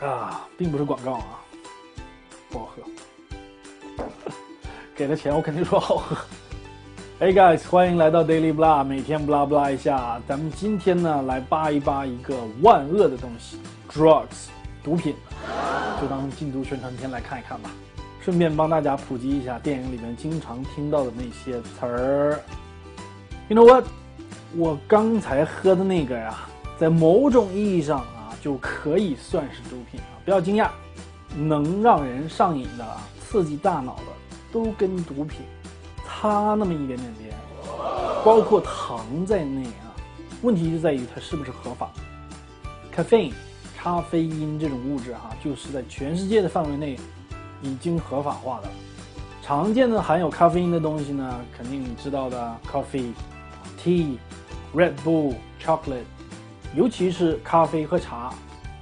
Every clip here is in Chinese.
啊，并不是广告啊，不好喝。给了钱我肯定说好喝。Hey guys，欢迎来到 Daily Blah，每天 blah blah 一下。咱们今天呢来扒一扒一个万恶的东西，drugs，毒品，就当禁毒宣传片来看一看吧。顺便帮大家普及一下电影里面经常听到的那些词儿。You know what？我刚才喝的那个呀，在某种意义上，就可以算是毒品啊！不要惊讶，能让人上瘾的啊、刺激大脑的，都跟毒品差那么一点点边，包括糖在内啊。问题就在于它是不是合法。caffeine，咖啡因这种物质哈，就是在全世界的范围内已经合法化的。常见的含有咖啡因的东西呢，肯定你知道的，coffee。Tea, Red Bull, chocolate，尤其是咖啡和茶，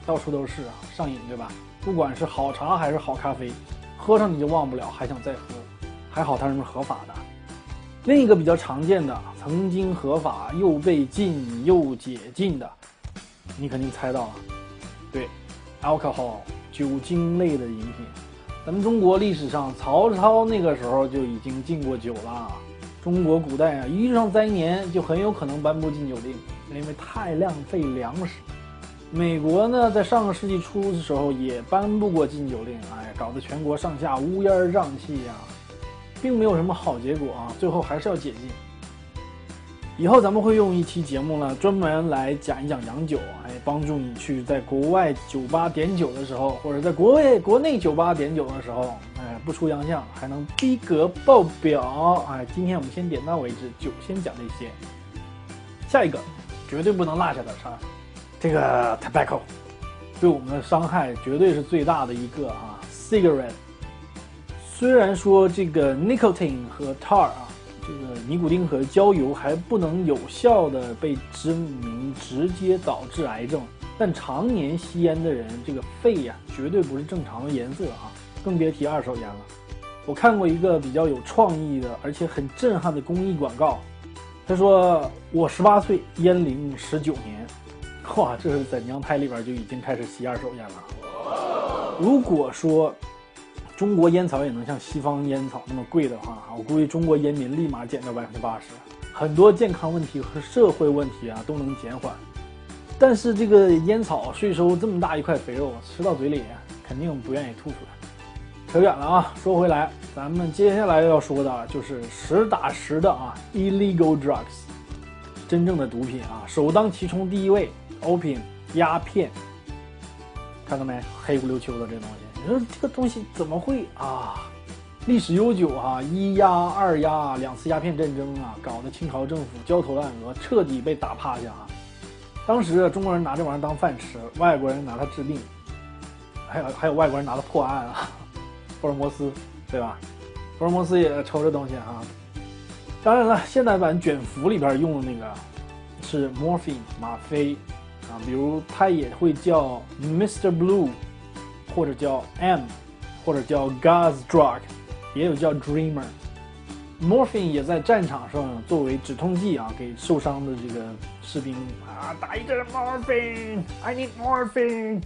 到处都是啊，上瘾对吧？不管是好茶还是好咖啡，喝上你就忘不了，还想再喝。还好它是合法的。另一个比较常见的，曾经合法又被禁又解禁的，你肯定猜到了，对，alcohol，酒精类的饮品。咱们中国历史上，曹操那个时候就已经禁过酒了。中国古代啊，遇上灾年就很有可能颁布禁酒令，因为太浪费粮食。美国呢，在上个世纪初的时候也颁布过禁酒令，哎，搞得全国上下乌烟瘴气呀，并没有什么好结果啊，最后还是要解禁。以后咱们会用一期节目呢，专门来讲一讲洋酒，哎，帮助你去在国外酒吧点酒的时候，或者在国外国内酒吧点酒的时候，不出洋相，还能逼格爆表。哎，今天我们先点到为止，就先讲这些。下一个，绝对不能落下的是这个 tobacco，对我们的伤害绝对是最大的一个啊。cigarette，虽然说这个 nicotine 和 tar 啊。这个尼古丁和焦油还不能有效的被证明直接导致癌症，但常年吸烟的人，这个肺呀绝对不是正常的颜色啊，更别提二手烟了。我看过一个比较有创意的，而且很震撼的公益广告，他说我十八岁，烟龄十九年，哇，这是在娘胎里边就已经开始吸二手烟了。如果说。中国烟草也能像西方烟草那么贵的话，我估计中国烟民立马减掉百分之八十，很多健康问题和社会问题啊都能减缓。但是这个烟草税收这么大一块肥肉，吃到嘴里肯定不愿意吐出来。扯远了啊，说回来，咱们接下来要说的就是实打实的啊，illegal drugs，真正的毒品啊，首当其冲第一位，opium，鸦片。看到没，黑不溜秋的这东西。你说这个东西怎么会啊？历史悠久啊，一鸦、二鸦两次鸦片战争啊，搞得清朝政府焦头烂额，彻底被打趴下啊。当时中国人拿这玩意儿当饭吃，外国人拿它治病，还有还有外国人拿它破案啊。福尔摩斯，对吧？福尔摩斯也抽这东西啊。当然了，现代版卷福里边用的那个是 morphine 吗啡啊，比如它也会叫 Mr. Blue。或者叫 M，或者叫 Gas Drug，也有叫 Dreamer。Morphine 也在战场上作为止痛剂啊，给受伤的这个士兵啊打一针 Morphine，I need Morphine。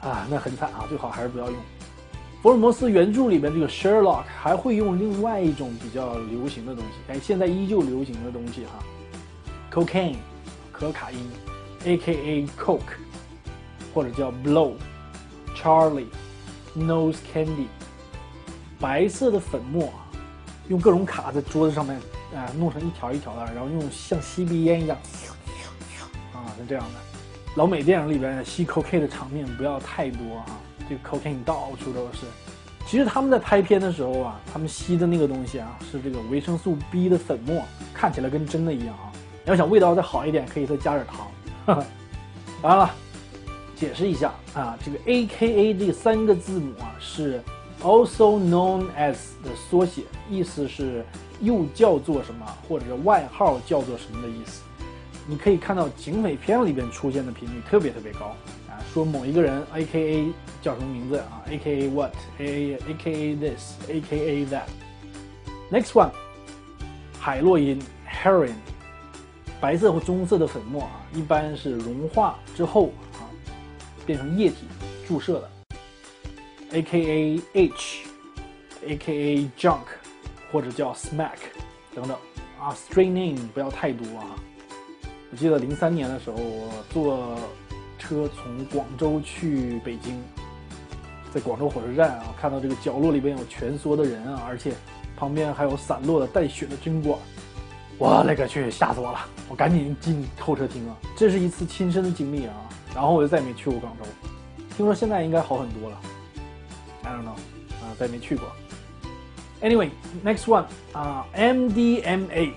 啊，那很惨啊，最好还是不要用。福尔摩斯原著里边这个 Sherlock 还会用另外一种比较流行的东西，哎，现在依旧流行的东西哈，Cocaine，可卡因，A.K.A. Coke，或者叫 Blow。Charlie nose candy，白色的粉末，用各种卡在桌子上面，啊，弄成一条一条的，然后用像吸鼻烟一样，啊，是这样的。老美电影里边吸 cocaine 的场面不要太多啊，这个 cocaine 到处都是。其实他们在拍片的时候啊，他们吸的那个东西啊，是这个维生素 B 的粉末，看起来跟真的一样啊。要想味道再好一点，可以再加点糖。当然了。解释一下啊，这个 A K A 这三个字母啊是 also known as 的缩写，意思是又叫做什么，或者是外号叫做什么的意思。你可以看到警匪片里边出现的频率特别特别高，说某一个人 A K A 叫什么名字啊，A K A what，A A A K A this，A K A that。Next one，海洛因 heroin，白色或棕色的粉末啊，一般是融化之后啊。变成液体注射的，A.K.A. H，A.K.A. Junk，或者叫 Smack 等等啊，Street name 不要太多啊。我记得零三年的时候，我做车从广州去北京，在广州火车站啊，看到这个角落里边有蜷缩的人啊，而且旁边还有散落的带血的针管，我勒个去，吓死我了！我赶紧进候车厅啊，这是一次亲身的经历啊。然后我就再也没去过广州，听说现在应该好很多了。I don't know，啊，再也没去过。Anyway，next one 啊，MDMA，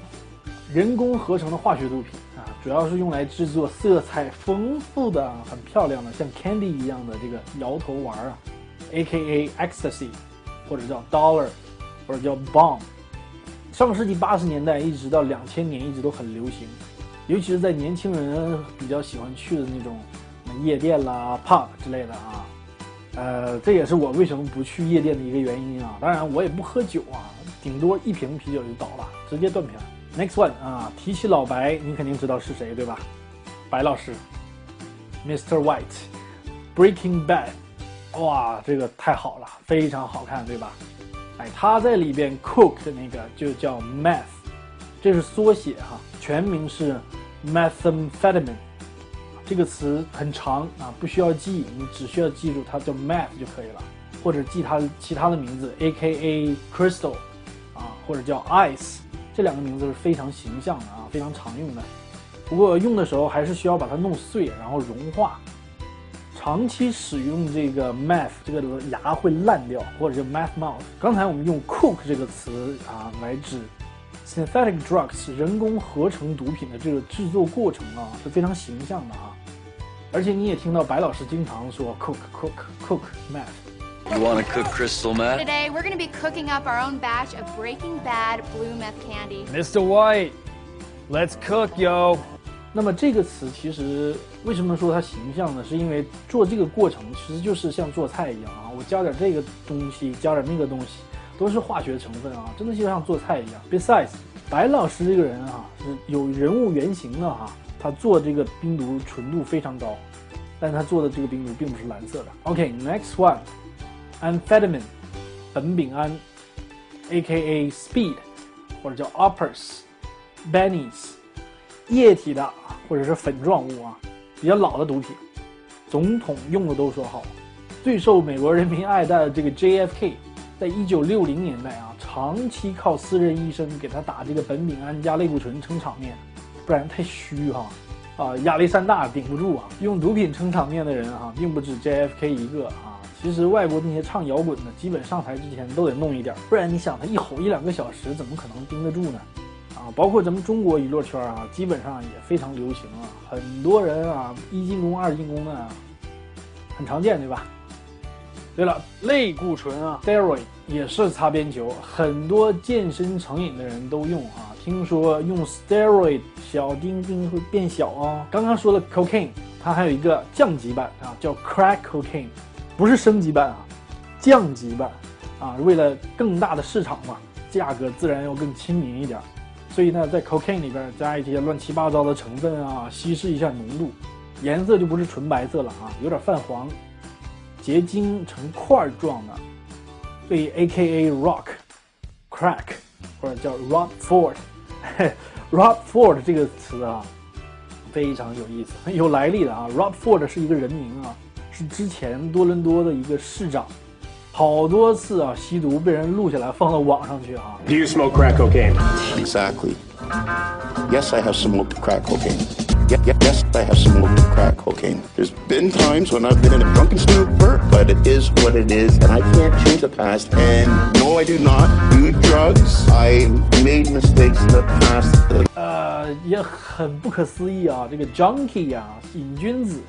人工合成的化学毒品啊，主要是用来制作色彩丰富的、很漂亮的像 candy 一样的这个摇头丸啊，A.K.A. ecstasy，或者叫 dollar，或者叫 bomb。上世纪八十年代一直到两千年一直都很流行，尤其是在年轻人比较喜欢去的那种。夜店啦、pub 之类的啊，呃，这也是我为什么不去夜店的一个原因啊。当然，我也不喝酒啊，顶多一瓶啤酒就倒了，直接断片。Next one 啊，提起老白，你肯定知道是谁对吧？白老师，Mr. White，Breaking Bad，哇，这个太好了，非常好看对吧？哎，他在里边 cook 的那个就叫 meth，这是缩写哈，全名是 methamphetamine。这个词很长啊，不需要记，你只需要记住它叫 meth 就可以了，或者记它其他的名字，A.K.A. Crystal，啊，或者叫 Ice，这两个名字是非常形象的啊，非常常用的。不过用的时候还是需要把它弄碎，然后融化。长期使用这个 meth，这个牙会烂掉，或者叫 meth mouth。刚才我们用 cook 这个词啊来指。Synthetic drugs 人工合成毒品的这个制作过程啊是非常形象的啊，而且你也听到白老师经常说 cook cook cook meth。You wanna cook crystal meth? Today we're gonna be cooking up our own batch of Breaking Bad blue meth candy. Mr. White, let's cook, yo. 那么这个词其实为什么说它形象呢？是因为做这个过程其实就是像做菜一样啊，我加点这个东西，加点那个东西。都是化学成分啊，真的就像做菜一样。Besides，白老师这个人啊是有人物原型的哈，他做这个冰毒纯度非常高，但他做的这个冰毒并不是蓝色的。OK，next one，amphetamine，苯丙胺，A.K.A. speed，或者叫 uppers，bennies，液体的或者是粉状物啊，比较老的毒品，总统用的都说好，最受美国人民爱戴的这个 J.F.K。在一九六零年代啊，长期靠私人医生给他打这个苯丙胺加类固醇撑场面，不然太虚哈。啊，亚历山大顶不住啊，用毒品撑场面的人哈，并不止 JFK 一个啊。其实外国那些唱摇滚的，基本上台之前都得弄一点，不然你想他一吼一两个小时，怎么可能盯得住呢？啊，包括咱们中国娱乐圈啊，基本上也非常流行啊，很多人啊，一进宫二进宫的，很常见，对吧？对了，类固醇啊，steroid 也是擦边球，很多健身成瘾的人都用啊。听说用 steroid 小丁丁会变小哦。刚刚说的 cocaine，它还有一个降级版啊，叫 crack cocaine，不是升级版啊，降级版啊。为了更大的市场嘛，价格自然要更亲民一点。所以呢，在 cocaine 里边加一些乱七八糟的成分啊，稀释一下浓度，颜色就不是纯白色了啊，有点泛黄。结晶成块状的，所以 A.K.A. rock crack 或者叫 Rockford，Rockford 这个词啊非常有意思，很有来历的啊。Rockford 是一个人名啊，是之前多伦多的一个市长，好多次啊吸毒被人录下来放到网上去啊。Do you smoke crack cocaine? Exactly. Yes, I have smoked crack cocaine. Yes, I have smoked crack cocaine. There's been times when I've been in a drunken stupor, but it is what it is, and I can't change the past. And no, I do not do drugs. I made mistakes in the past. 呃，也很不可思议啊，这个 junkie、啊，瘾君子，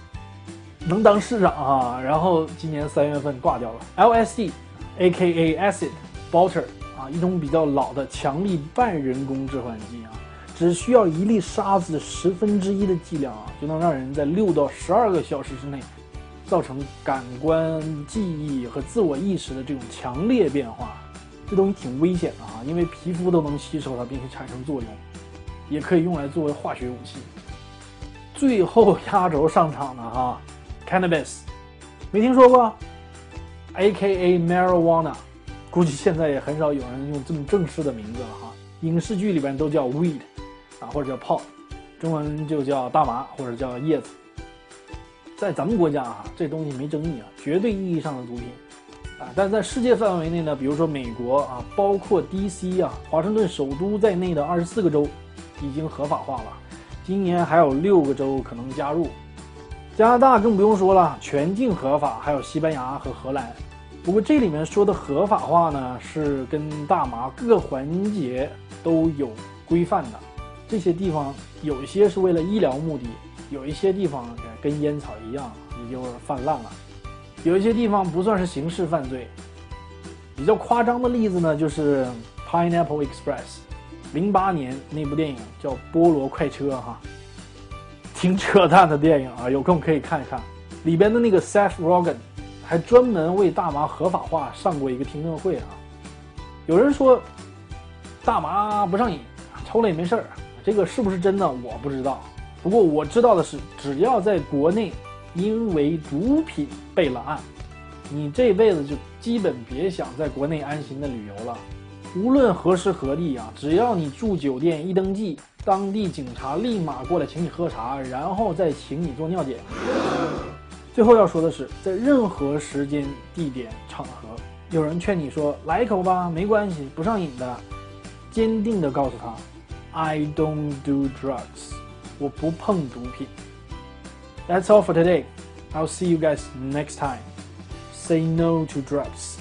能当市长啊，然后今年三月份挂掉了。LSD，A.K.A. acid butter 啊，一种比较老的强力半人工致幻剂啊。只需要一粒沙子十分之一的剂量啊，就能让人在六到十二个小时之内，造成感官、记忆和自我意识的这种强烈变化。这东西挺危险的啊，因为皮肤都能吸收它，并且产生作用，也可以用来作为化学武器。最后压轴上场的哈 cannabis，没听说过？A.K.A. marijuana，估计现在也很少有人用这么正式的名字了哈。影视剧里边都叫 weed，啊或者叫 pot，中文就叫大麻或者叫叶子。在咱们国家啊，这东西没争议啊，绝对意义上的毒品啊。但在世界范围内呢，比如说美国啊，包括 D.C. 啊，华盛顿首都在内的二十四个州已经合法化了，今年还有六个州可能加入。加拿大更不用说了，全境合法，还有西班牙和荷兰。不过这里面说的合法化呢，是跟大麻各个环节都有规范的。这些地方有一些是为了医疗目的，有一些地方跟烟草一样，也就是泛滥了。有一些地方不算是刑事犯罪。比较夸张的例子呢，就是《Pineapple Express》，零八年那部电影叫《菠萝快车》哈，挺扯淡的电影啊，有空可以看一看。里边的那个 Seth Rogen 还专门为大麻合法化上过一个听证会啊。有人说大麻不上瘾，抽了也没事儿，这个是不是真的我不知道。不过我知道的是，只要在国内因为毒品备了案，你这辈子就基本别想在国内安心的旅游了。无论何时何地啊，只要你住酒店一登记，当地警察立马过来请你喝茶，然后再请你做尿检。最后要说的是，在任何时间、地点、场合，有人劝你说来一口吧，没关系，不上瘾的，坚定地告诉他，I don't do drugs，我不碰毒品。That's all for today. I'll see you guys next time. Say no to drugs.